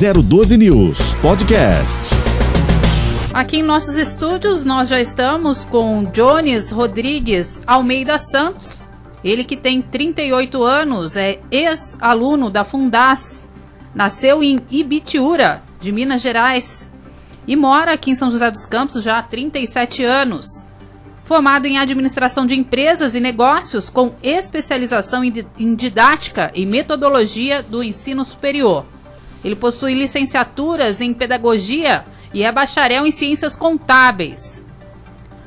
012 News Podcast. Aqui em nossos estúdios nós já estamos com Jones Rodrigues Almeida Santos. Ele que tem 38 anos, é ex-aluno da Fundas, nasceu em Ibitiúra, de Minas Gerais, e mora aqui em São José dos Campos já há 37 anos. Formado em administração de empresas e negócios, com especialização em didática e metodologia do ensino superior. Ele possui licenciaturas em pedagogia e é bacharel em ciências contábeis.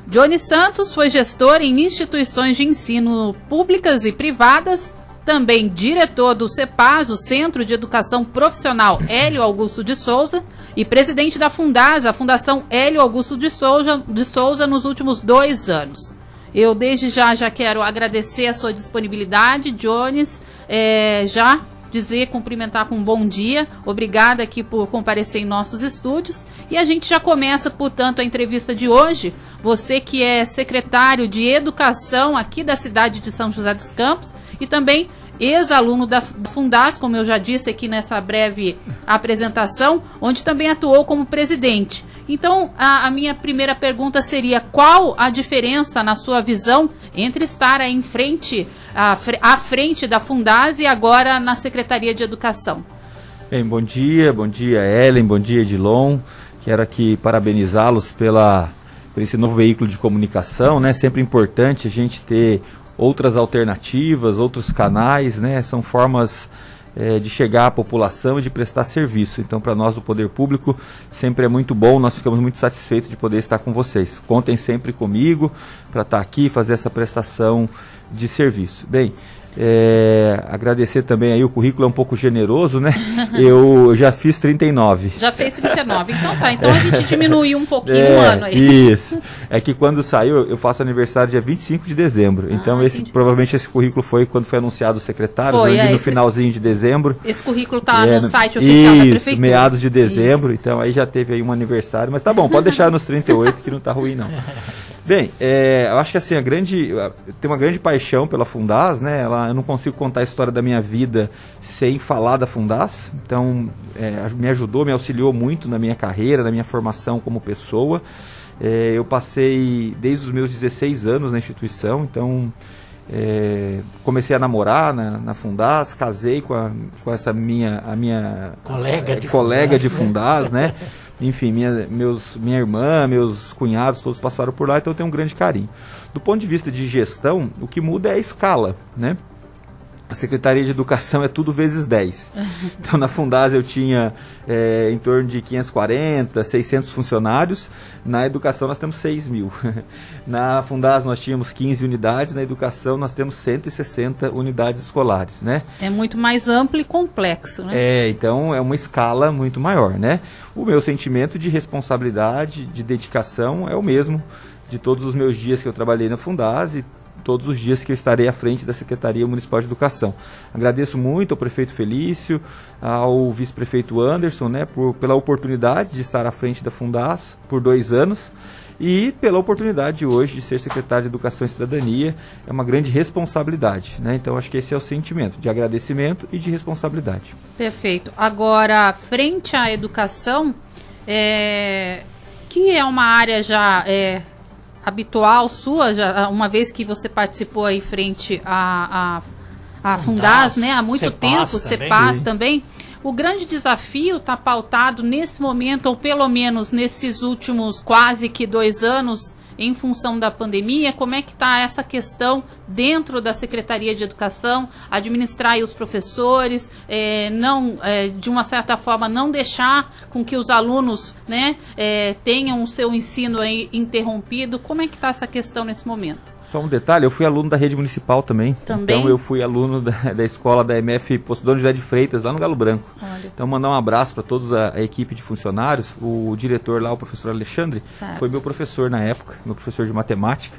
Johnny Santos foi gestor em instituições de ensino públicas e privadas, também diretor do CEPAS, o Centro de Educação Profissional Hélio Augusto de Souza, e presidente da Fundasa, a Fundação Hélio Augusto de Souza, de Souza, nos últimos dois anos. Eu desde já já quero agradecer a sua disponibilidade, Jones, é, já dizer, cumprimentar com um bom dia. Obrigada aqui por comparecer em nossos estúdios. E a gente já começa, portanto, a entrevista de hoje. Você que é secretário de Educação aqui da cidade de São José dos Campos e também ex-aluno da Fundas, como eu já disse aqui nessa breve apresentação, onde também atuou como presidente. Então, a, a, minha primeira pergunta seria: qual a diferença, na sua visão, entre estar em frente, à, à frente da Fundas e agora na Secretaria de Educação? Bem, bom dia, bom dia, Ellen, bom dia, Edilon. Quero aqui parabenizá-los pela por esse novo veículo de comunicação, né? Sempre importante a gente ter outras alternativas, outros canais, né? São formas é, de chegar à população e de prestar serviço. Então, para nós do Poder Público, sempre é muito bom, nós ficamos muito satisfeitos de poder estar com vocês. Contem sempre comigo para estar aqui e fazer essa prestação de serviço. Bem, é, agradecer também aí, o currículo é um pouco generoso, né? Eu já fiz 39. Já fez 39, então tá. Então a gente diminuiu um pouquinho é, um ano aí. Isso. É que quando saiu, eu faço aniversário dia 25 de dezembro. Ah, então esse provavelmente esse currículo foi quando foi anunciado o secretário, foi, é, no esse, finalzinho de dezembro. Esse currículo tá é, no site oficial isso, da prefeitura. meados de dezembro, isso. então aí já teve aí um aniversário, mas tá bom, pode deixar nos 38 que não tá ruim não. Bem, é, eu acho que assim, a grande. Tem uma grande paixão pela Fundas, né? Ela, eu não consigo contar a história da minha vida sem falar da Fundas. Então, é, me ajudou, me auxiliou muito na minha carreira, na minha formação como pessoa. É, eu passei desde os meus 16 anos na instituição, então é, comecei a namorar na, na Fundas, casei com, a, com essa minha, a minha colega de colega Fundas, de Fundas né? enfim, minha, meus, minha irmã, meus cunhados, todos passaram por lá, então eu tenho um grande carinho. Do ponto de vista de gestão, o que muda é a escala, né? A Secretaria de Educação é tudo vezes 10. Então, na Fundasa eu tinha é, em torno de 540, 600 funcionários. Na Educação nós temos 6 mil. Na Fundasa nós tínhamos 15 unidades. Na Educação nós temos 160 unidades escolares, né? É muito mais amplo e complexo, né? É, então é uma escala muito maior, né? O meu sentimento de responsabilidade, de dedicação é o mesmo de todos os meus dias que eu trabalhei na Fundasa todos os dias que eu estarei à frente da Secretaria Municipal de Educação. Agradeço muito ao prefeito Felício, ao vice-prefeito Anderson, né, por, pela oportunidade de estar à frente da Fundas por dois anos e pela oportunidade hoje de ser secretário de Educação e Cidadania. É uma grande responsabilidade. Né? Então, acho que esse é o sentimento de agradecimento e de responsabilidade. Perfeito. Agora, frente à educação, é, que é uma área já é, habitual sua, já, uma vez que você participou aí frente a, a, a Fundas, né? Há muito Cepas tempo, também. CEPAS também. O grande desafio está pautado nesse momento, ou pelo menos nesses últimos quase que dois anos, em função da pandemia, como é que está essa questão dentro da Secretaria de Educação, administrar os professores, é, não, é, de uma certa forma, não deixar com que os alunos né, é, tenham o seu ensino interrompido. Como é que está essa questão nesse momento? Só um detalhe, eu fui aluno da rede municipal também. também? Então eu fui aluno da, da escola da MF Postudão José de Freitas, lá no Galo Branco. Olha. Então mandar um abraço para toda a, equipe de funcionários. O diretor lá, o professor Alexandre, certo. foi meu professor na época, meu professor de matemática.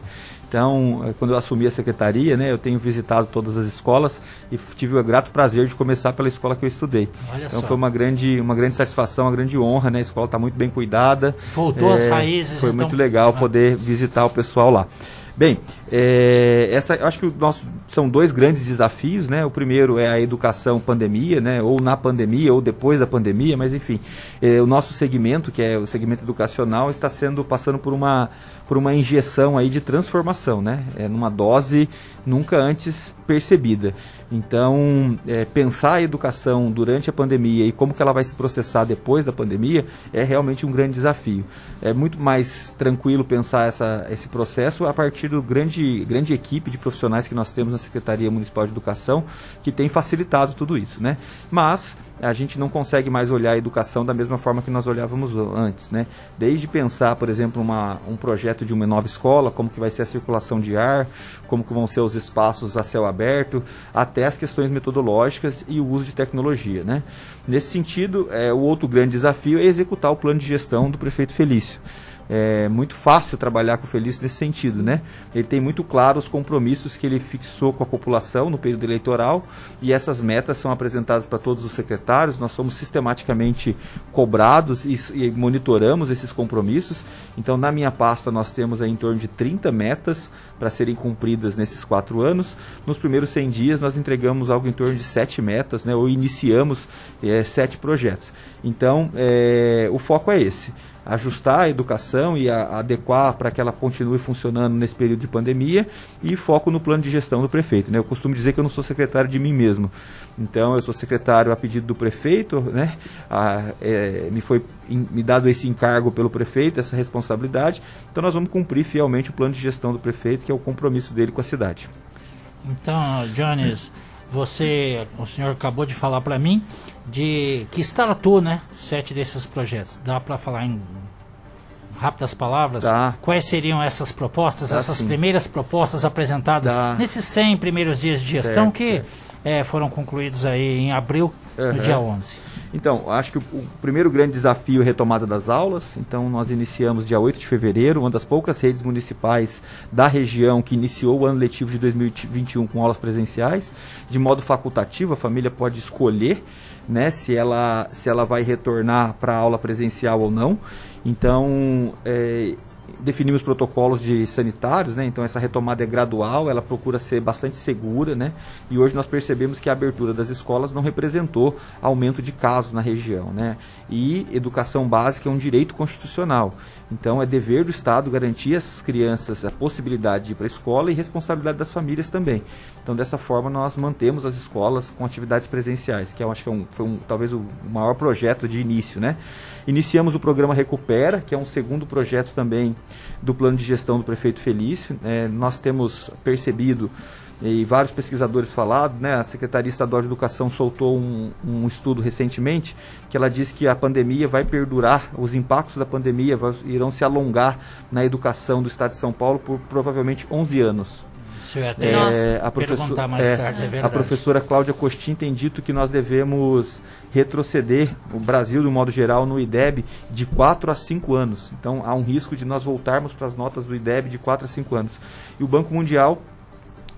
Então, eh, quando eu assumi a secretaria, né, eu tenho visitado todas as escolas e tive o grato prazer de começar pela escola que eu estudei. Olha então só. foi uma grande, uma grande satisfação, uma grande honra, né? A escola está muito bem cuidada. Voltou é, às raízes. Foi então... muito legal poder visitar o pessoal lá. Bem, é, essa, acho que o nosso, são dois grandes desafios, né? O primeiro é a educação pandemia, né? Ou na pandemia, ou depois da pandemia, mas enfim, é, o nosso segmento, que é o segmento educacional, está sendo passando por uma por uma injeção aí de transformação, né? É numa dose nunca antes percebida. Então, é, pensar a educação durante a pandemia e como que ela vai se processar depois da pandemia é realmente um grande desafio. É muito mais tranquilo pensar essa, esse processo a partir do grande, grande equipe de profissionais que nós temos na Secretaria Municipal de Educação, que tem facilitado tudo isso, né? Mas a gente não consegue mais olhar a educação da mesma forma que nós olhávamos antes, né? Desde pensar, por exemplo, uma, um projeto de uma nova escola, como que vai ser a circulação de ar, como que vão ser os espaços a céu aberto, até as questões metodológicas e o uso de tecnologia, né? Nesse sentido, é, o outro grande desafio é executar o plano de gestão do prefeito Felício é muito fácil trabalhar com o Felício nesse sentido, né? Ele tem muito claro os compromissos que ele fixou com a população no período eleitoral e essas metas são apresentadas para todos os secretários. Nós somos sistematicamente cobrados e, e monitoramos esses compromissos. Então, na minha pasta, nós temos aí em torno de 30 metas para serem cumpridas nesses quatro anos. Nos primeiros 100 dias, nós entregamos algo em torno de sete metas, né? Ou iniciamos é, sete projetos. Então, é, o foco é esse ajustar a educação e a, adequar para que ela continue funcionando nesse período de pandemia e foco no plano de gestão do prefeito. Né? Eu costumo dizer que eu não sou secretário de mim mesmo. Então, eu sou secretário a pedido do prefeito, né? A, é, me foi in, me dado esse encargo pelo prefeito, essa responsabilidade. Então, nós vamos cumprir fielmente o plano de gestão do prefeito, que é o compromisso dele com a cidade. Então, Jones, você, o senhor acabou de falar para mim de que startou, né? Sete desses projetos. Dá para falar em rápidas palavras? Dá. Quais seriam essas propostas, Dá essas sim. primeiras propostas apresentadas Dá. nesses 100 primeiros dias de gestão Certo, que certo. eh, foram concluídos aí em abril, Uhum. no dia 11? Então, acho que o, o primeiro grande desafio é a retomada das aulas. Então, nós iniciamos dia 8 de fevereiro, uma das poucas redes municipais da região que iniciou o ano letivo de 2021 com aulas presenciais. De modo facultativo, a família pode escolher né, se, ela, se ela vai retornar para a aula presencial ou não. Então, é, definimos protocolos de sanitários, né? Então essa retomada é gradual, ela procura ser bastante segura, né? E hoje nós percebemos que a abertura das escolas não representou aumento de casos na região, né? E educação básica é um direito constitucional. Então é dever do Estado garantir às crianças a possibilidade de ir para a escola e responsabilidade das famílias também. Então dessa forma nós mantemos as escolas com atividades presenciais, que eu acho que é um, foi um, talvez o maior projeto de início, né? Iniciamos o programa Recupera, que é um segundo projeto também do plano de gestão do prefeito Felício. É, nós temos percebido e vários pesquisadores falado, né? A Secretaria Estadual de Educação soltou um, um estudo recentemente que ela diz que a pandemia vai perdurar, os impactos da pandemia vai- irão se alongar na educação do Estado de São Paulo por provavelmente 11 anos. Isso eu ia até Nossa. a perguntar mais é, tarde, é a verdade. professora Cláudia Costin tem dito que nós devemos retroceder o Brasil, de um modo geral, no IDEB de 4 a 5 anos. Então há um risco de nós voltarmos para as notas do IDEB de 4 a 5 anos. E o Banco Mundial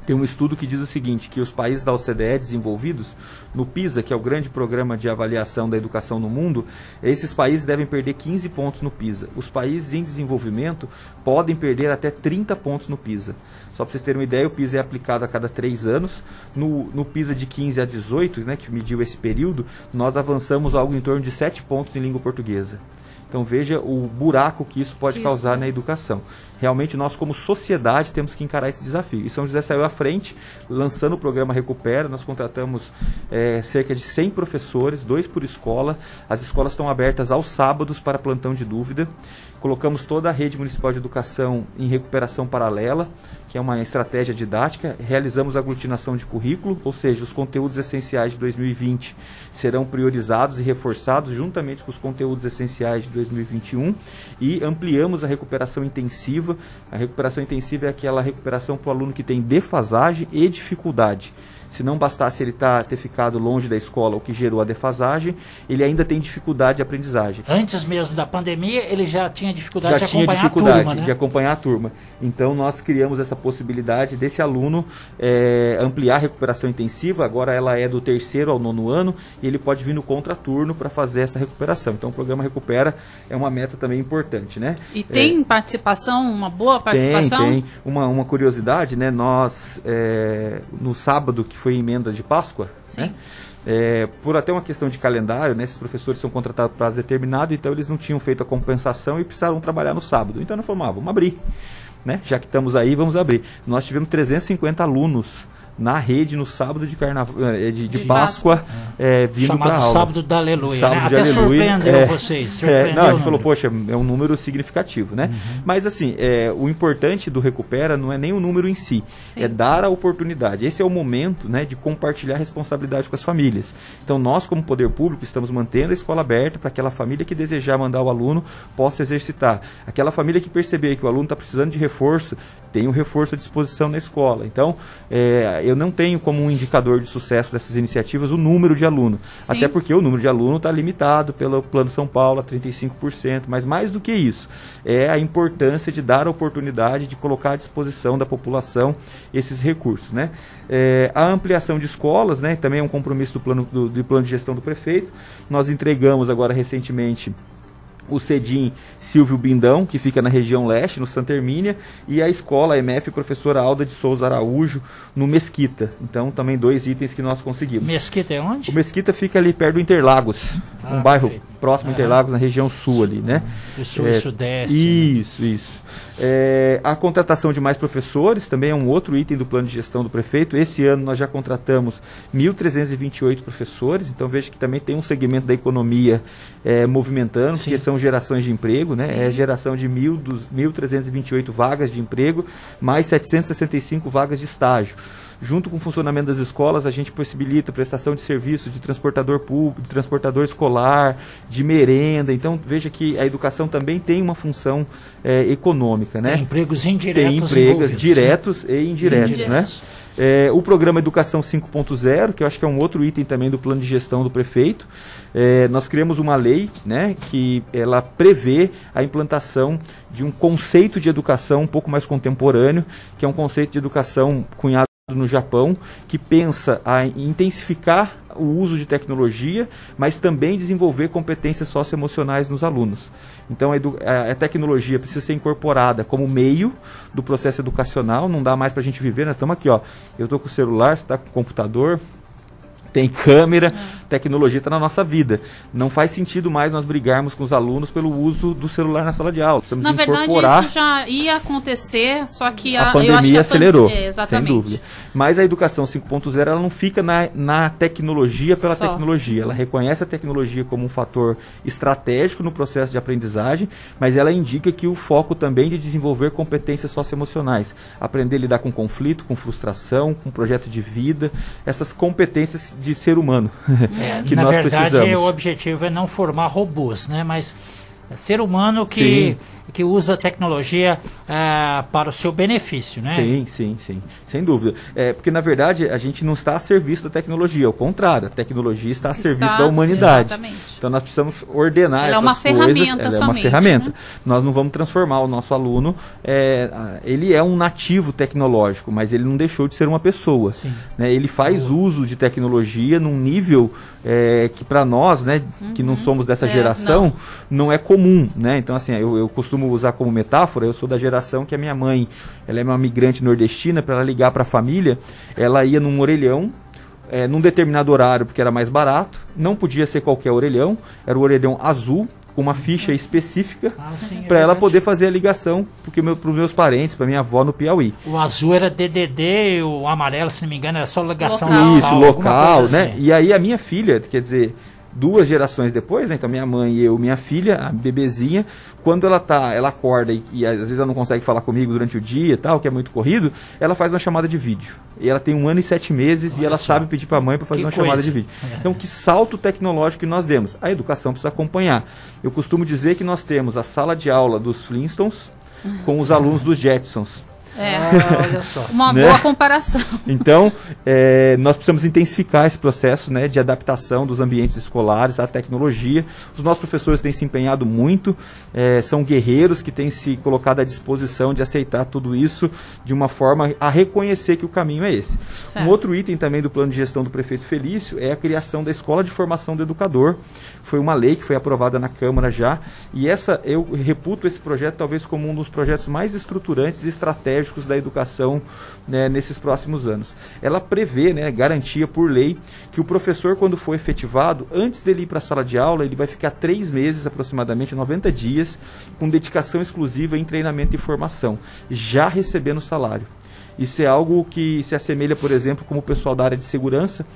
tem um estudo que diz o seguinte, que os países da OCDE desenvolvidos, no PISA, que é o grande programa de avaliação da educação no mundo, esses países devem perder 15 pontos no PISA. Os países em desenvolvimento podem perder até 30 pontos no PISA. Só para vocês terem uma ideia, o PISA é aplicado a cada três anos. No, no PISA de 15 a 18, né, que mediu esse período, nós avançamos algo em torno de 7 pontos em língua portuguesa. Então veja o buraco que isso pode Isso. causar na educação. Realmente nós como sociedade temos que encarar esse desafio. E São José saiu à frente, lançando o programa Recupera. Nós contratamos eh, cerca de 100 professores, dois por escola. As escolas estão abertas aos sábados para plantão de dúvida. Colocamos toda a rede municipal de educação em recuperação paralela, que é uma estratégia didática. Realizamos aglutinação de currículo, ou seja, os conteúdos essenciais de 2020 serão priorizados e reforçados juntamente com os conteúdos essenciais de 2021 e ampliamos a recuperação intensiva. A recuperação intensiva é aquela recuperação para o aluno que tem defasagem e dificuldade. Se não bastasse ele tá, ter ficado longe da escola, o que gerou a defasagem, ele ainda tem dificuldade de aprendizagem. Antes mesmo da pandemia, ele já tinha dificuldade já de tinha acompanhar dificuldade a turma, né? de acompanhar a turma. Então nós criamos essa possibilidade desse aluno é, ampliar a recuperação intensiva. Agora ela é do terceiro ao nono ano e ele pode vir no contraturno para fazer essa recuperação. Então o programa Recupera é uma meta também importante, né? E tem É, participação, uma boa participação? tem, tem. Uma, uma curiosidade, né? Nós, é, no sábado, que foi emenda de Páscoa, Sim. né? É, por até uma questão de calendário, né, esses professores são contratados por prazo determinado, então eles não tinham feito a compensação e precisaram trabalhar no sábado. Então nós falamos, ah, vamos abrir. Né? Já que estamos aí, vamos abrir. Nós tivemos 350 alunos na rede no sábado de carnaval, eh, de, de De Páscoa, é, vindo para Chamado aula. Sábado da Aleluia, Sábado né? de Até Aleluia, surpreendeu é. vocês. É, Surpreendeu não, a o gente falou, poxa, é um número significativo, né? Mas assim, é, o importante do Recupera não é nem o número em si, Sim. é dar a oportunidade. Esse é o momento né, de compartilhar a responsabilidade com as famílias. Então nós, como poder público, estamos mantendo a escola aberta para aquela família que desejar mandar o aluno possa exercitar. Aquela família que perceber que o aluno está precisando de reforço, tem um reforço à disposição na escola. Então, é, eu não tenho como um indicador de sucesso dessas iniciativas o número de aluno. Sim. Até porque o número de aluno está limitado pelo Plano São Paulo a 35%. Mas mais do que isso, é a importância de dar a oportunidade de colocar à disposição da população esses recursos. Né? É, a ampliação de escolas né, também é um compromisso do plano, do, do plano de gestão do prefeito. Nós entregamos agora recentemente o CEDIM Silvio Bindão, que fica na região leste, no Santa Hermínia, e a escola MF Professora Alda de Souza Araújo, no Mesquita. Então, também dois itens que nós conseguimos. Mesquita é onde? O Mesquita fica ali perto do Interlagos, Ah, um bairro perfeito. Próximo a. Interlagos, na região sul ali, né? Do sul e É, sudeste. né? Isso, isso. É, a contratação de mais professores também é um outro item do plano de gestão do prefeito. Esse ano nós já contratamos 1.328 professores, então veja que também tem um segmento da economia é, movimentando, Sim. porque são gerações de emprego, né? Sim. É geração de 1.000 dos 1.328 vagas de emprego, mais 765 vagas de estágio. Junto com o funcionamento das escolas, a gente possibilita prestação de serviços de transportador público, de transportador escolar, de merenda. Então, veja que a educação também tem uma função eh, econômica, né? Tem empregos Tem indiretos empregos envolvidos. diretos e indiretos, Indiretos. né? É, o programa Educação 5.0, que eu acho que é um outro item também do plano de gestão do prefeito, é, nós criamos uma lei né, que ela prevê a implantação de um conceito de educação um pouco mais contemporâneo, que é um conceito de educação cunhado no Japão, que pensa a intensificar o uso de tecnologia, mas também desenvolver competências socioemocionais nos alunos. Então a- a tecnologia precisa ser incorporada como meio do processo educacional, não dá mais para a gente viver, nós estamos aqui, ó. Eu estou com o celular, você está com o computador, tem câmera, tecnologia está na nossa vida. Não faz sentido mais nós brigarmos com os alunos pelo uso do celular na sala de aula. Precisamos Na verdade, incorporar isso já ia acontecer, só que a, a, pandemia a acelerou, É, sem dúvida. Mas a educação 5.0 ela não fica na, na tecnologia pela Só. tecnologia. Ela reconhece a tecnologia como um fator estratégico no processo de aprendizagem, mas ela indica que o foco também é de desenvolver competências socioemocionais. Aprender a lidar com conflito, com frustração, com projeto de vida, essas competências de ser humano É, que na nós verdade, precisamos. o objetivo é não formar robôs, né? Mas é ser humano que, que usa a tecnologia ah, para o seu benefício, né? Sim, sim, sim. Sem dúvida. É, porque, na verdade, a gente não está a serviço da tecnologia. Ao contrário, a tecnologia está a Está- serviço da humanidade. exatamente. Então, nós precisamos ordenar Ela é essas uma coisas. ferramenta Ela é uma somente, ferramenta. né? Nós não vamos transformar o nosso aluno... é, ele é um nativo tecnológico, mas ele não deixou de ser uma pessoa. Sim. né? Ele faz uso de tecnologia num nível é, que, para nós, né, que não somos dessa É, geração, não. é comum, né? Então, assim, eu, eu costumo usar como metáfora, eu sou da geração que a minha mãe, ela é uma migrante nordestina, para ela ligar para a família, ela ia num orelhão, é, num determinado horário, porque era mais barato, não podia ser qualquer orelhão, era o orelhão azul, com uma ficha específica, Ah, é para ela poder fazer a ligação porque meu, para os meus parentes, para minha avó no Piauí. O azul era DDD, o amarelo, se não me engano, era só ligação Local. Isso, local, né? assim. E aí a minha filha, quer dizer, duas gerações depois, né? Então minha mãe e eu, minha filha, a bebezinha, quando ela tá, ela acorda e, e às vezes ela não consegue falar comigo durante o dia e tal, que é muito corrido, ela faz uma chamada de vídeo. E ela tem um ano e sete meses e Olha ela só. sabe pedir para a mãe para fazer Que uma chamada coisa. de vídeo. É. Então que salto tecnológico que nós demos? A educação precisa acompanhar. Eu costumo dizer que nós temos a sala de aula dos Flintstones com os alunos dos Jetsons. É. Ah, olha só. Uma Né? boa comparação. Então, é, nós precisamos intensificar esse processo né, de adaptação dos ambientes escolares à tecnologia. Os nossos professores têm se empenhado muito, é, são guerreiros que têm se colocado à disposição de aceitar tudo isso de uma forma a reconhecer que o caminho é esse. Certo. Um outro item também do plano de gestão do prefeito Felício é a criação da Escola de Formação do Educador. Foi uma lei que foi aprovada na Câmara já, e essa eu reputo esse projeto talvez como um dos projetos mais estruturantes e estratégicos da educação né, nesses próximos anos. Ela prevê, né, garantia por lei, que o professor, quando for efetivado, antes dele ir para a sala de aula, ele vai ficar três meses, aproximadamente 90 dias, com dedicação exclusiva em treinamento e formação, já recebendo salário. Isso é algo que se assemelha, por exemplo, como o pessoal da área de segurança,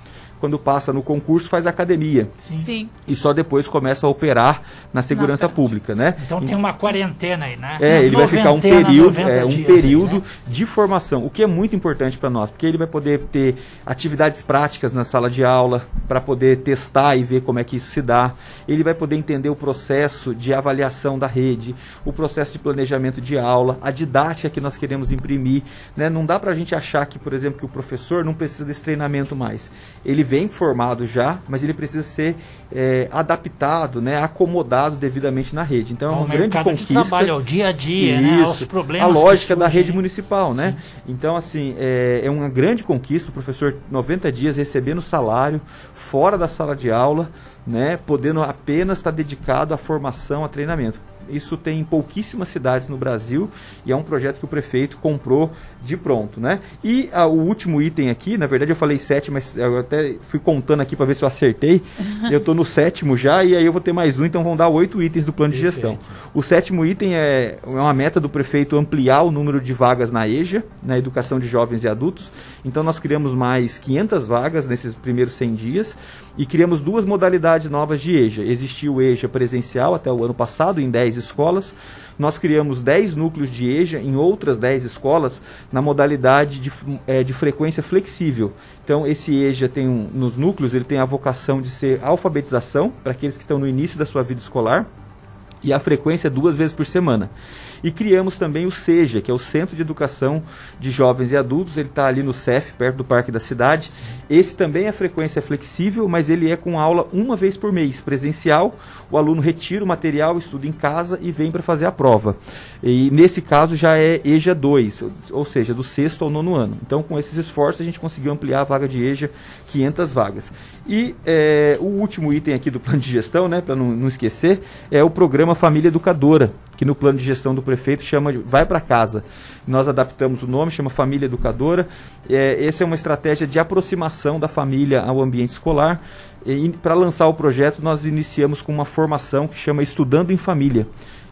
quando passa no concurso, faz academia. Sim. E só depois começa a operar na segurança prática. pública, né? Então tem uma quarentena aí, né? É, ele vai ficar um período, 90 é, um dias período aí, né? de formação, o que é muito importante para nós, porque ele vai poder ter atividades práticas na sala de aula, para poder testar e ver como é que isso se dá. Ele vai poder entender o processo de avaliação da rede, o processo de planejamento de aula, a didática que nós queremos imprimir. Né? Não dá para a gente achar que, por exemplo, que o professor não precisa desse treinamento mais. Ele vem formado já, mas ele precisa ser é, adaptado, né? acomodado devidamente na rede. Então é uma grande mercado de conquista. trabalho, ao dia a dia, né? Aos Isso. problemas A lógica da rede municipal, né? Então, assim, é, é uma grande conquista o professor 90 dias recebendo salário, fora da sala de aula, né? Podendo apenas estar dedicado à formação, a treinamento. Isso tem em pouquíssimas cidades no Brasil e é um projeto que o prefeito comprou de pronto, né? E ah, o último item aqui, na verdade eu falei sete, mas eu até fui contando aqui para ver se eu acertei. eu estou no sétimo já e aí eu vou ter mais um, então vão dar oito itens do plano de gestão. O sétimo item é, é uma meta do prefeito ampliar o número de vagas na EJA, na educação de jovens e adultos. Então nós criamos mais 500 vagas nesses primeiros 100 dias e criamos duas modalidades novas de EJA. Existia o EJA presencial até o ano passado em 10 escolas. Nós criamos 10 núcleos de EJA em outras 10 escolas na modalidade de, eh, de frequência flexível. Então, esse EJA tem um, nos núcleos, ele tem a vocação de ser alfabetização para aqueles que estão no início da sua vida escolar e a frequência é duas vezes por semana. E criamos também o SEJA, que é o Centro de Educação de Jovens e Adultos. Ele está ali no CEF, perto do Parque da Cidade. Esse também é frequência flexível, mas ele é com aula uma vez por mês, presencial. O aluno retira o material, estuda em casa e vem para fazer a prova. E nesse caso já é EJA 2, ou seja, do sexto ao nono ano. Então, com esses esforços, a gente conseguiu ampliar a vaga de EJA 500 vagas. E é, o último item aqui do plano de gestão, né, para não, não esquecer, é o programa Família Educadora, que no plano de gestão do prefeito chama de Vai para Casa. Nós adaptamos o nome, chama Família Educadora. É, essa é uma estratégia de aproximação da família ao ambiente escolar. E para lançar o projeto, nós iniciamos com uma formação que chama Estudando em Família.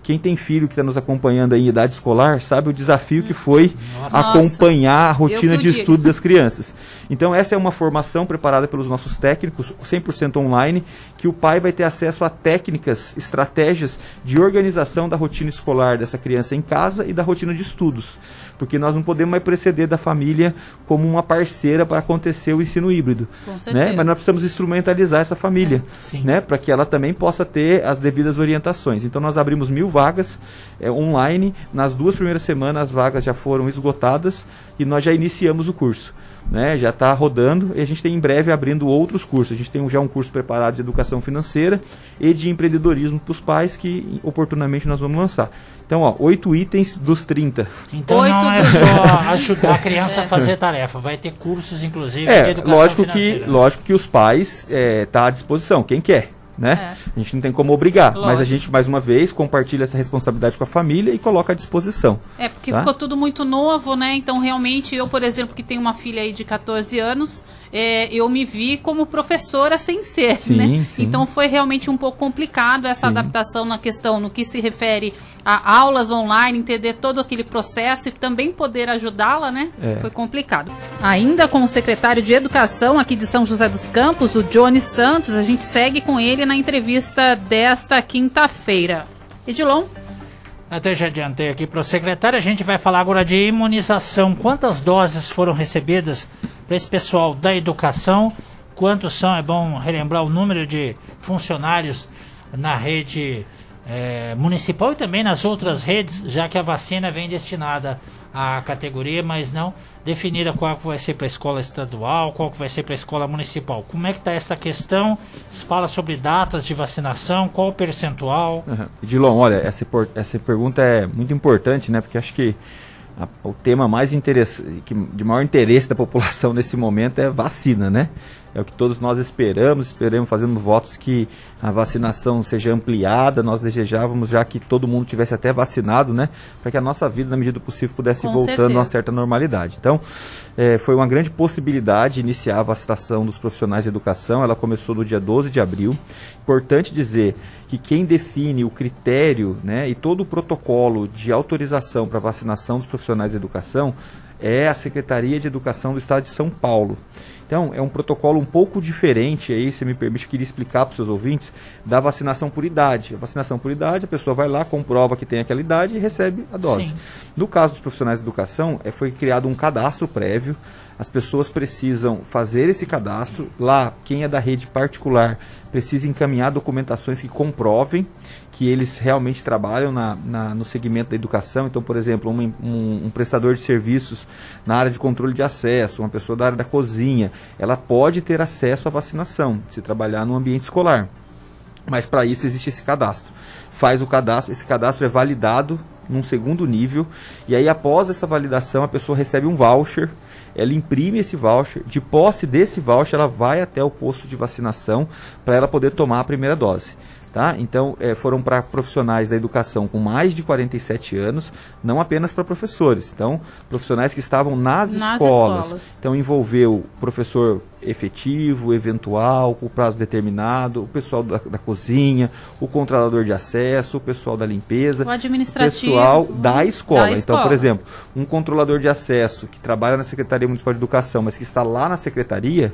Quem tem filho que está nos acompanhando aí em idade escolar sabe o desafio que foi Nossa. acompanhar a rotina de estudo das crianças. Então essa é uma formação preparada pelos nossos técnicos, 100% online, que o pai vai ter acesso a técnicas, estratégias de organização da rotina escolar dessa criança em casa e da rotina de estudos. Porque nós não podemos mais preceder da família como uma parceira para acontecer o ensino híbrido. Com Né? certeza. Mas nós precisamos instrumentalizar essa família, Sim. né? para que ela também possa ter as devidas orientações. Então nós abrimos mil vagas é, online. Nas duas primeiras semanas as vagas já foram esgotadas e nós já iniciamos o curso. Né, já está rodando e a gente tem em breve abrindo outros cursos. A gente tem já um curso preparado de educação financeira e de empreendedorismo para os pais que oportunamente nós vamos lançar. Então, ó, oito itens dos 30. Então Oito não é só ajudar a criança a fazer tarefa, vai ter cursos, inclusive, de É, educação lógico que, financeira. né? lógico que os pais estão à disposição, quem quer. Né? É. A gente não tem como obrigar, mas a Lógico. gente, mais uma vez, compartilha essa responsabilidade com a família e coloca à disposição. É, porque Tá? ficou tudo muito novo, né? Então, realmente, eu, por exemplo, que tenho uma filha aí de 14 anos, é, eu me vi como professora sem ser, Sim, né? sim. Então, foi realmente um pouco complicado essa Sim. adaptação na questão, no que se refere a aulas online, entender todo aquele processo e também poder ajudá-la, né? É. Foi complicado. Ainda com o secretário de Educação aqui de São José dos Campos, o Johnny Santos, a gente segue com ele na entrevista desta quinta-feira. Edilon? Até já adiantei aqui para o secretário, a gente vai falar agora de imunização. Quantas doses foram recebidas para esse pessoal da educação? Quantos são? É bom relembrar o número de funcionários na rede eh, municipal e também nas outras redes, já que a vacina vem destinada a categoria, mas não definida qual vai ser para a escola estadual, qual vai ser para a escola municipal. Como é que está essa questão? Fala sobre datas de vacinação, qual o percentual? Uhum. Dilon, olha, essa, essa pergunta é muito importante, né? Porque acho que a, o tema mais interessante, de maior interesse da população nesse momento é vacina, né? É o que todos nós esperamos, esperamos, fazendo votos que a vacinação seja ampliada. Nós desejávamos já que todo mundo tivesse até vacinado, né? Para que a nossa vida, na medida do possível, pudesse ir voltando certeza. a uma certa normalidade. Então, é, foi uma grande possibilidade iniciar a vacinação dos profissionais de educação. Ela começou no dia 12 de abril. Importante dizer que quem define o critério né, e todo o protocolo de autorização para vacinação dos profissionais de educação é a Secretaria de Educação do Estado de São Paulo. Então, é um protocolo um pouco diferente aí, se me permite, eu queria explicar para os seus ouvintes, da vacinação por idade. A vacinação por idade, a pessoa vai lá, comprova que tem aquela idade e recebe a dose. Sim. No caso dos profissionais de educação, é, foi criado um cadastro prévio as pessoas precisam fazer esse cadastro. Lá, quem é da rede particular precisa encaminhar documentações que comprovem que eles realmente trabalham na, na no segmento da educação. Então, por exemplo, um, um, um, prestador de serviços na área de controle de acesso, uma pessoa da área da cozinha, ela pode ter acesso à vacinação se trabalhar no ambiente escolar. Mas para isso existe esse cadastro. Faz o cadastro, esse cadastro é validado num segundo nível, e aí após essa validação a pessoa recebe um voucher ela imprime esse voucher, de posse desse voucher ela vai até o posto de vacinação para ela poder tomar a primeira dose. Tá? Então, é, foram para profissionais da educação com mais de 47 anos, não apenas para professores. Então, profissionais que estavam nas, nas escolas. escolas. Então, envolveu professor efetivo, eventual, por prazo determinado, o pessoal da, da, cozinha, o controlador de acesso, o pessoal da limpeza, o administrativo, o pessoal da escola. da escola. Então, por exemplo, um controlador de acesso que trabalha na Secretaria Municipal de Educação, mas que está lá na secretaria,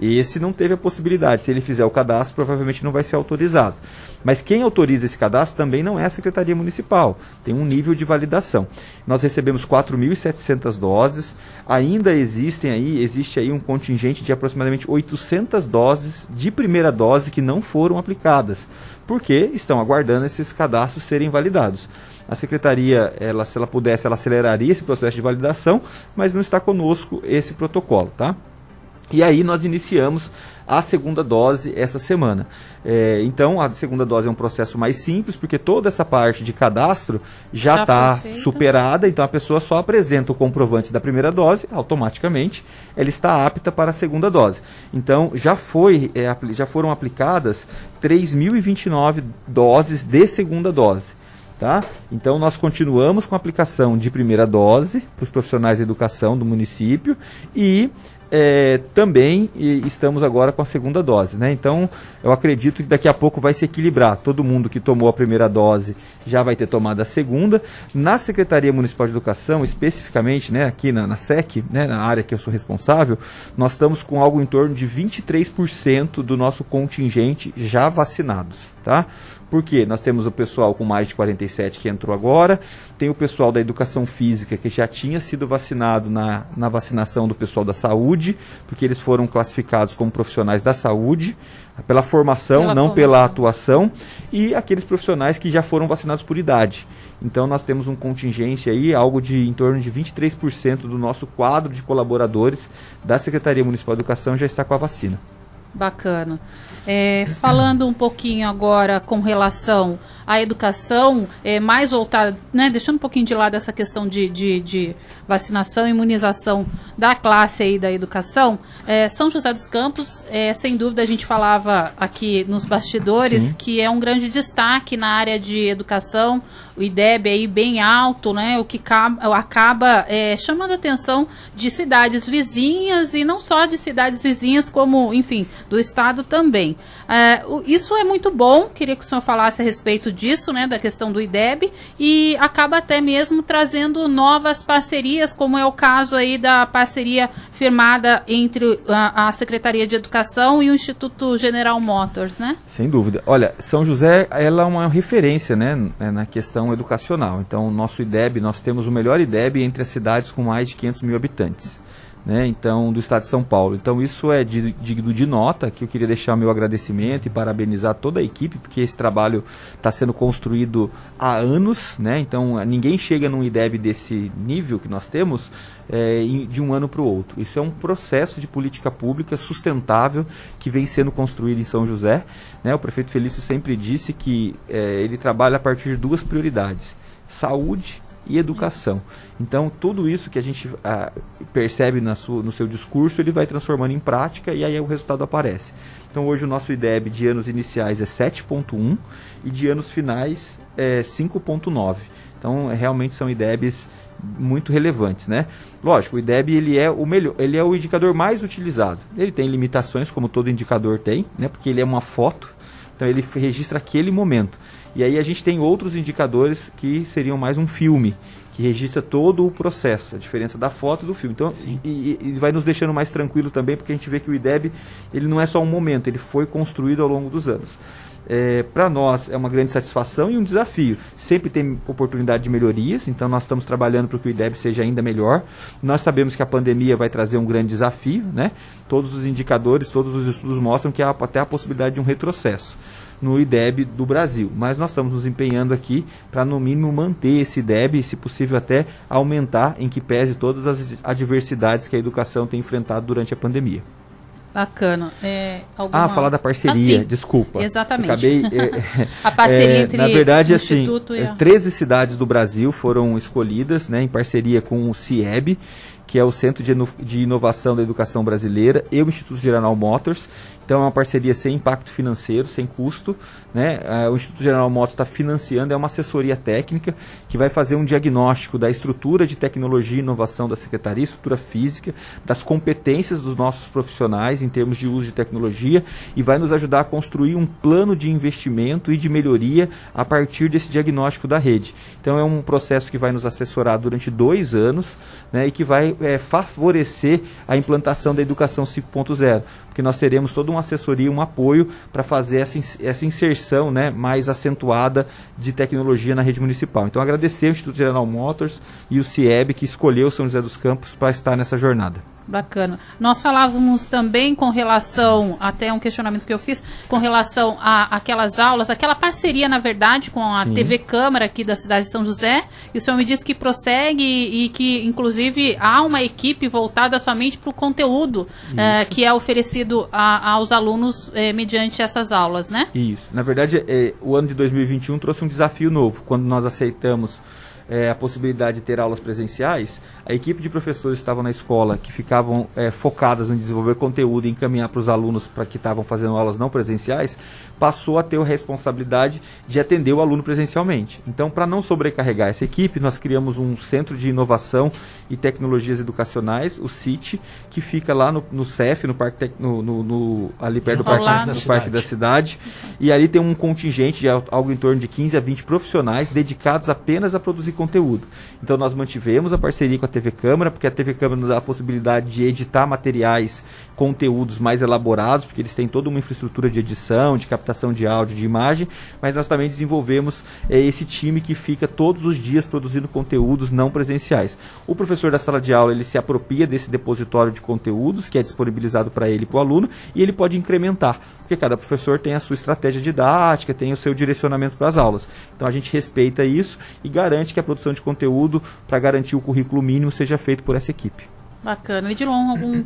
esse não teve a possibilidade. Se ele fizer o cadastro, provavelmente não vai ser autorizado. Mas quem autoriza esse cadastro também não é a Secretaria Municipal. Tem um nível de validação. Nós recebemos 4.700 doses. Ainda existem aí, existe aí um contingente de aproximadamente 800 doses de primeira dose que não foram aplicadas, porque estão aguardando esses cadastros serem validados. A secretaria, ela, se ela pudesse, ela aceleraria esse processo de validação, mas não está conosco esse protocolo, tá? E aí nós iniciamos a segunda dose essa semana. É, então, a segunda dose é um processo mais simples, porque toda essa parte de cadastro já está superada, então a pessoa só apresenta o comprovante da primeira dose, automaticamente ela está apta para a segunda dose. Então, já, foi, é, já foram aplicadas 3.029 doses de segunda dose. Tá? Então nós continuamos com a aplicação de primeira dose para os profissionais de educação do município e é, também estamos agora com a segunda dose. Né? Então, eu acredito que daqui a pouco vai se equilibrar. Todo mundo que tomou a primeira dose já vai ter tomado a segunda. Na Secretaria Municipal de Educação, especificamente, né, aqui na, na SEC, né, na área que eu sou responsável, nós estamos com algo em torno de 23% do nosso contingente já vacinados. Tá? Porque nós temos o pessoal com mais de 47 que entrou agora, tem o pessoal da educação física que já tinha sido vacinado na, na vacinação do pessoal da saúde, porque eles foram classificados como profissionais da saúde, pela formação, pela não formação. pela atuação, e aqueles profissionais que já foram vacinados por idade. Então nós temos um contingente aí, algo de em torno de 23% do nosso quadro de colaboradores da Secretaria Municipal de Educação já está com a vacina. Bacana. É, falando um pouquinho agora com relação à educação, é, mais voltada, né, deixando um pouquinho de lado essa questão de, de, de vacinação e imunização da classe aí da educação, é, São José dos Campos, é, sem dúvida a gente falava aqui nos bastidores Sim. que é um grande destaque na área de educação, o IDEB aí bem alto, né, o que acaba, acaba é, chamando a atenção de cidades vizinhas e não só de cidades vizinhas, como, enfim, do estado também. É, isso é muito bom, queria que o senhor falasse a respeito disso, né, da questão do IDEB, e acaba até mesmo trazendo novas parcerias, como é o caso aí da parceria firmada entre a, a Secretaria de Educação e o Instituto General Motors, né? Sem dúvida. Olha, São José, ela é uma referência, né na questão educacional. Então, nosso IDEB, nós temos o melhor IDEB entre as cidades com mais de 500 mil habitantes. Né, então do estado de São Paulo. Então isso é digno de nota, que eu queria deixar meu agradecimento e parabenizar toda a equipe, porque esse trabalho está sendo construído há anos, né, então ninguém chega num IDEB desse nível que nós temos é, de um ano para o outro. Isso é um processo de política pública sustentável que vem sendo construído em São José. Né, o prefeito Felício sempre disse que é, ele trabalha a partir de duas prioridades, saúde e educação. Então, tudo isso que a gente ah, percebe na sua, no seu discurso, ele vai transformando em prática e aí o resultado aparece. Então, hoje o nosso IDEB de anos iniciais é 7.1 e de anos finais é 5.9. Então, realmente são IDEBs muito relevantes, né? Lógico, o IDEB ele é o melhor, ele é o indicador mais utilizado. Ele tem limitações, como todo indicador tem, né? Porque ele é uma foto, então ele registra aquele momento. E aí a gente tem outros indicadores que seriam mais um filme, que registra todo o processo, a diferença da foto e do filme. Então, e, e, vai nos deixando mais tranquilo também, porque a gente vê que o IDEB ele não é só um momento, ele foi construído ao longo dos anos. É, para nós é uma grande satisfação e um desafio. Sempre tem oportunidade de melhorias, então nós estamos trabalhando para que o IDEB seja ainda melhor. Nós sabemos que a pandemia vai trazer um grande desafio, né? Todos os indicadores, todos os estudos mostram que há até a possibilidade de um retrocesso no IDEB do Brasil. Mas nós estamos nos empenhando aqui para, no mínimo, manter esse IDEB e, se possível, até aumentar, em que pese todas as adversidades que a educação tem enfrentado durante a pandemia. Bacana. É, alguma... Ah, falar da parceria, ah, desculpa. Exatamente. acabei. É, a parceria é, entre Na verdade, o assim, e a... 13 cidades do Brasil foram escolhidas né, em parceria com o CIEB, que é o Centro de Inovação da Educação Brasileira, e o Instituto General Motors. Então é uma parceria sem impacto financeiro, sem custo. Né? Uh, o Instituto General Motors está financiando, é uma assessoria técnica que vai fazer um diagnóstico da estrutura de tecnologia e inovação da Secretaria, estrutura física, das competências dos nossos profissionais em termos de uso de tecnologia e vai nos ajudar a construir um plano de investimento e de melhoria a partir desse diagnóstico da rede. Então é um processo que vai nos assessorar durante dois anos né, e que vai é, favorecer a implantação da educação 5.0 porque nós teremos toda uma assessoria, um apoio para fazer essa, essa inserção né, mais acentuada de tecnologia na rede municipal. Então, agradecer ao Instituto General Motors e o CIEB que escolheu São José dos Campos para estar nessa jornada. Bacana. Nós falávamos também com relação, até um questionamento que eu fiz, com relação a aquelas aulas, aquela parceria, na verdade, com a Sim. TV Câmara aqui da cidade de São José. E o senhor me disse que prossegue e que, inclusive, há uma equipe voltada somente para o conteúdo eh, que é oferecido a, aos alunos eh, mediante essas aulas, né? Isso. Na verdade, é, o ano de 2021 trouxe um desafio novo. Quando nós aceitamos a possibilidade de ter aulas presenciais, a equipe de professores que estavam na escola, que ficavam é, focadas em desenvolver conteúdo e encaminhar para os alunos para que estavam fazendo aulas não presenciais, passou a ter a responsabilidade de atender o aluno presencialmente. Então, para não sobrecarregar essa equipe, nós criamos um Centro de Inovação e Tecnologias Educacionais, o CIT, que fica lá no, no CEF, no parque no, no, no, ali perto do parque, da, no parque da cidade. E ali tem um contingente de algo em torno de 15 a 20 profissionais dedicados apenas a produzir conteúdo. Então, nós mantivemos a parceria com a TV Câmara, porque a TV Câmara nos dá a possibilidade de editar materiais, conteúdos mais elaborados, porque eles têm toda uma infraestrutura de edição, de captação de áudio, de imagem, mas nós também desenvolvemos é, esse time que fica todos os dias produzindo conteúdos não presenciais. O professor da sala de aula ele se apropria desse depositório de conteúdos que é disponibilizado para ele e para o aluno e ele pode incrementar porque cada professor tem a sua estratégia didática, tem o seu direcionamento para as aulas. Então a gente respeita isso e garante que a produção de conteúdo para garantir o currículo mínimo seja feito por essa equipe. Bacana. Edilon, algum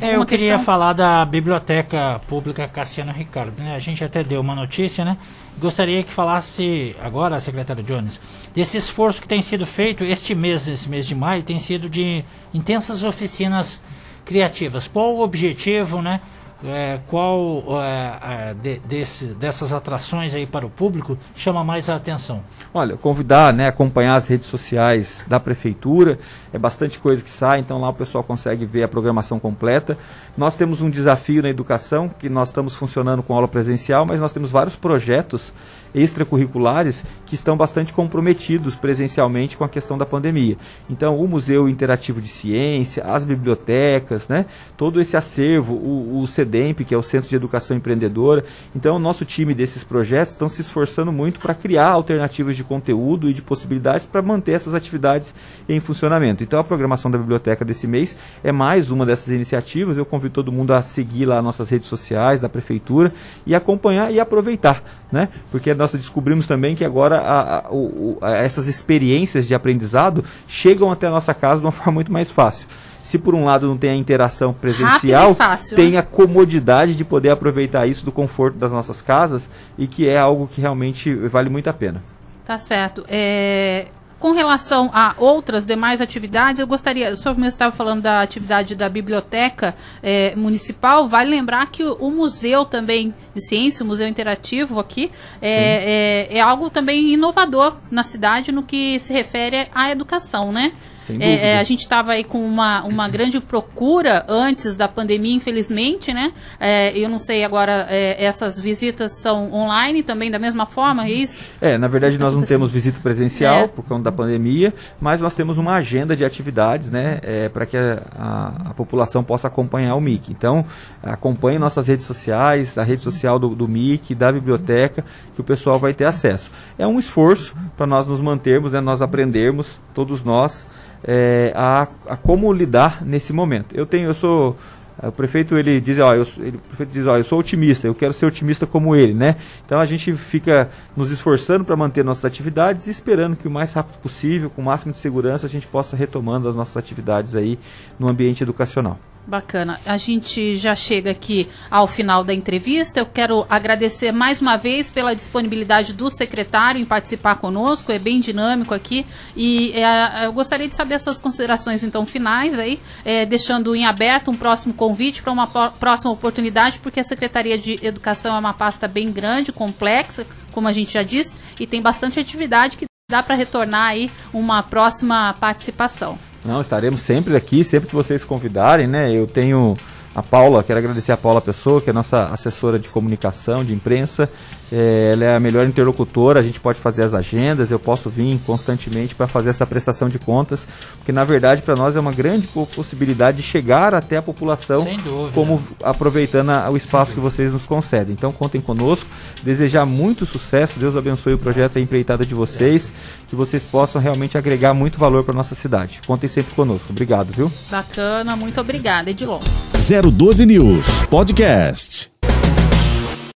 é, eu queria questão? falar da Biblioteca Pública Cassiano Ricardo. Né? A gente até deu uma notícia, né? Gostaria que falasse agora, secretário Jones, desse esforço que tem sido feito este mês, esse mês de maio, tem sido de intensas oficinas criativas. Qual o objetivo, né? É, qual é, de, desse, dessas atrações aí para o público chama mais a atenção? Olha, convidar, né, acompanhar as redes sociais da prefeitura, é bastante coisa que sai, então lá o pessoal consegue ver a programação completa. Nós temos um desafio na educação, que nós estamos funcionando com aula presencial, mas nós temos vários projetos extracurriculares que estão bastante comprometidos presencialmente com a questão da pandemia. Então, o Museu Interativo de Ciência, as bibliotecas, né, todo esse acervo, o, o CEDEMP, que é o Centro de Educação Empreendedora. Então, o nosso time desses projetos estão se esforçando muito para criar alternativas de conteúdo e de possibilidades para manter essas atividades em funcionamento. Então, a programação da biblioteca desse mês é mais uma dessas iniciativas. Eu convido todo mundo a seguir lá nossas redes sociais da prefeitura e acompanhar e aproveitar, né? Porque nós descobrimos também que agora a, a, o, a, essas experiências de aprendizado chegam até a nossa casa de uma forma muito mais fácil. Se por um lado não tem a interação presencial, fácil, tem né? a comodidade de poder aproveitar isso do conforto das nossas casas e que é algo que realmente vale muito a pena. Tá certo. É, com relação a outras demais atividades, eu gostaria, o senhor mesmo estava falando da atividade da biblioteca é, municipal, vale lembrar que o, o, museu também de ciência, o museu interativo aqui, é, é, é, algo também inovador na cidade no que se refere à educação, né? É, é, a gente estava aí com uma, uma grande procura antes da pandemia, infelizmente, né? É, eu não sei agora, é, essas visitas são online também da mesma forma, é isso? É, na verdade nós não temos visita presencial é. por conta da pandemia, mas nós temos uma agenda de atividades, né? É, para que a, a, a, população possa acompanhar o MIC. Então, acompanhe nossas redes sociais, a rede social do, do MIC, da biblioteca, que o pessoal vai ter acesso. É um esforço para nós nos mantermos, né? Nós aprendermos, todos nós, é, a, a, como lidar nesse momento. Eu tenho, eu sou o prefeito ele diz, ó, eu, ele, o prefeito diz, ó, eu sou otimista, eu quero ser otimista como ele, né? Então a gente fica nos esforçando para manter nossas atividades e esperando que o mais rápido possível, com o máximo de segurança, a gente possa retomando as nossas atividades aí no ambiente educacional. Bacana. A gente já chega aqui ao final da entrevista. Eu quero agradecer mais uma vez pela disponibilidade do secretário em participar conosco. É bem dinâmico aqui. E é, eu gostaria de saber as suas considerações, então, finais aí, é, deixando em aberto um próximo convite para uma próxima oportunidade, porque a Secretaria de Educação é uma pasta bem grande, complexa, como a gente já disse, e tem bastante atividade que dá para retornar aí uma próxima participação. Não, estaremos sempre aqui, sempre que vocês convidarem, né? Eu tenho a Paula, quero agradecer a Paula Pessoa, que é nossa assessora de comunicação, de imprensa. É, ela é a melhor interlocutora, a gente pode fazer as agendas, eu posso vir constantemente para fazer essa prestação de contas, porque na verdade para nós é uma grande possibilidade de chegar até a população, como aproveitando a, o espaço que vocês nos concedem. Então contem conosco, desejar muito sucesso, Deus abençoe o projeto e a empreitada de vocês, que vocês possam realmente agregar muito valor para nossa cidade. Contem sempre conosco. Obrigado, viu? Bacana, muito obrigada, Edilon. 012 News Podcast.